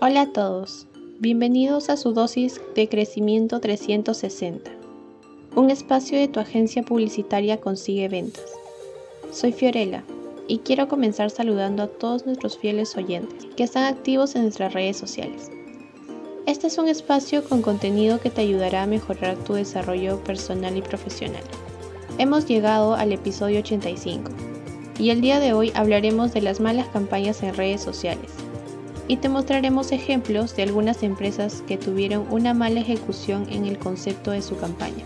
Hola a todos, bienvenidos a su dosis de crecimiento 360, un espacio de tu agencia publicitaria consigue ventas. Soy Fiorella y quiero comenzar saludando a todos nuestros fieles oyentes que están activos en nuestras redes sociales. Este es un espacio con contenido que te ayudará a mejorar tu desarrollo personal y profesional. Hemos llegado al episodio 85 y el día de hoy hablaremos de las malas campañas en redes sociales y te mostraremos ejemplos de algunas empresas que tuvieron una mala ejecución en el concepto de su campaña.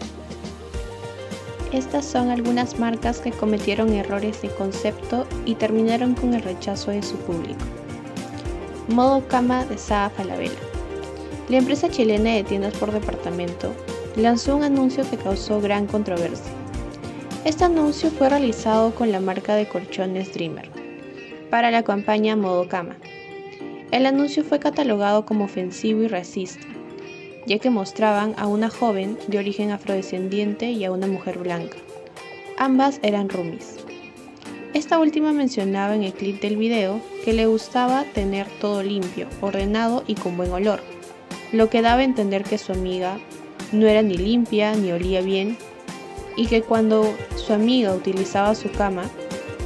Estas son algunas marcas que cometieron errores de concepto y terminaron con el rechazo de su público. Modo cama de Saa Falabella. La empresa chilena de tiendas por departamento lanzó un anuncio que causó gran controversia. Este anuncio fue realizado con la marca de colchones Dreamer para la campaña Modo Cama. El anuncio fue catalogado como ofensivo y racista, ya que mostraban a una joven de origen afrodescendiente y a una mujer blanca. Ambas eran roomies. Esta última mencionaba en el clip del video que le gustaba tener todo limpio, ordenado y con buen olor lo que daba a entender que su amiga no era ni limpia ni olía bien y que cuando su amiga utilizaba su cama,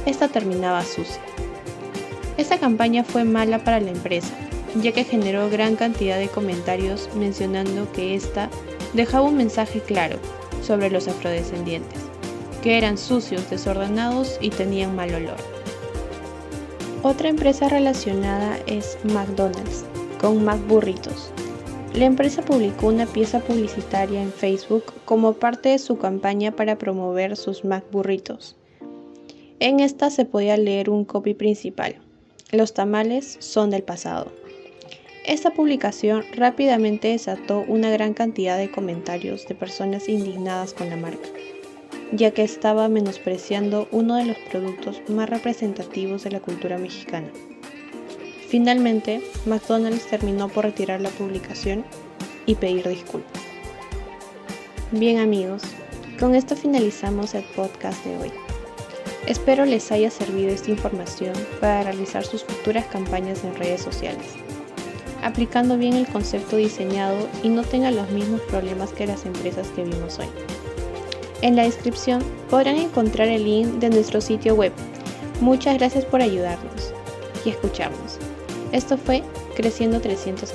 esta terminaba sucia. Esta campaña fue mala para la empresa, ya que generó gran cantidad de comentarios mencionando que esta dejaba un mensaje claro sobre los afrodescendientes, que eran sucios, desordenados y tenían mal olor. Otra empresa relacionada es McDonald's, con McBurritos, la empresa publicó una pieza publicitaria en Facebook como parte de su campaña para promover sus Mac burritos. En esta se podía leer un copy principal. Los tamales son del pasado. Esta publicación rápidamente desató una gran cantidad de comentarios de personas indignadas con la marca, ya que estaba menospreciando uno de los productos más representativos de la cultura mexicana. Finalmente, McDonald's terminó por retirar la publicación y pedir disculpas. Bien amigos, con esto finalizamos el podcast de hoy. Espero les haya servido esta información para realizar sus futuras campañas en redes sociales, aplicando bien el concepto diseñado y no tengan los mismos problemas que las empresas que vimos hoy. En la descripción podrán encontrar el link de nuestro sitio web. Muchas gracias por ayudarnos y escucharnos. Esto fue Creciendo 300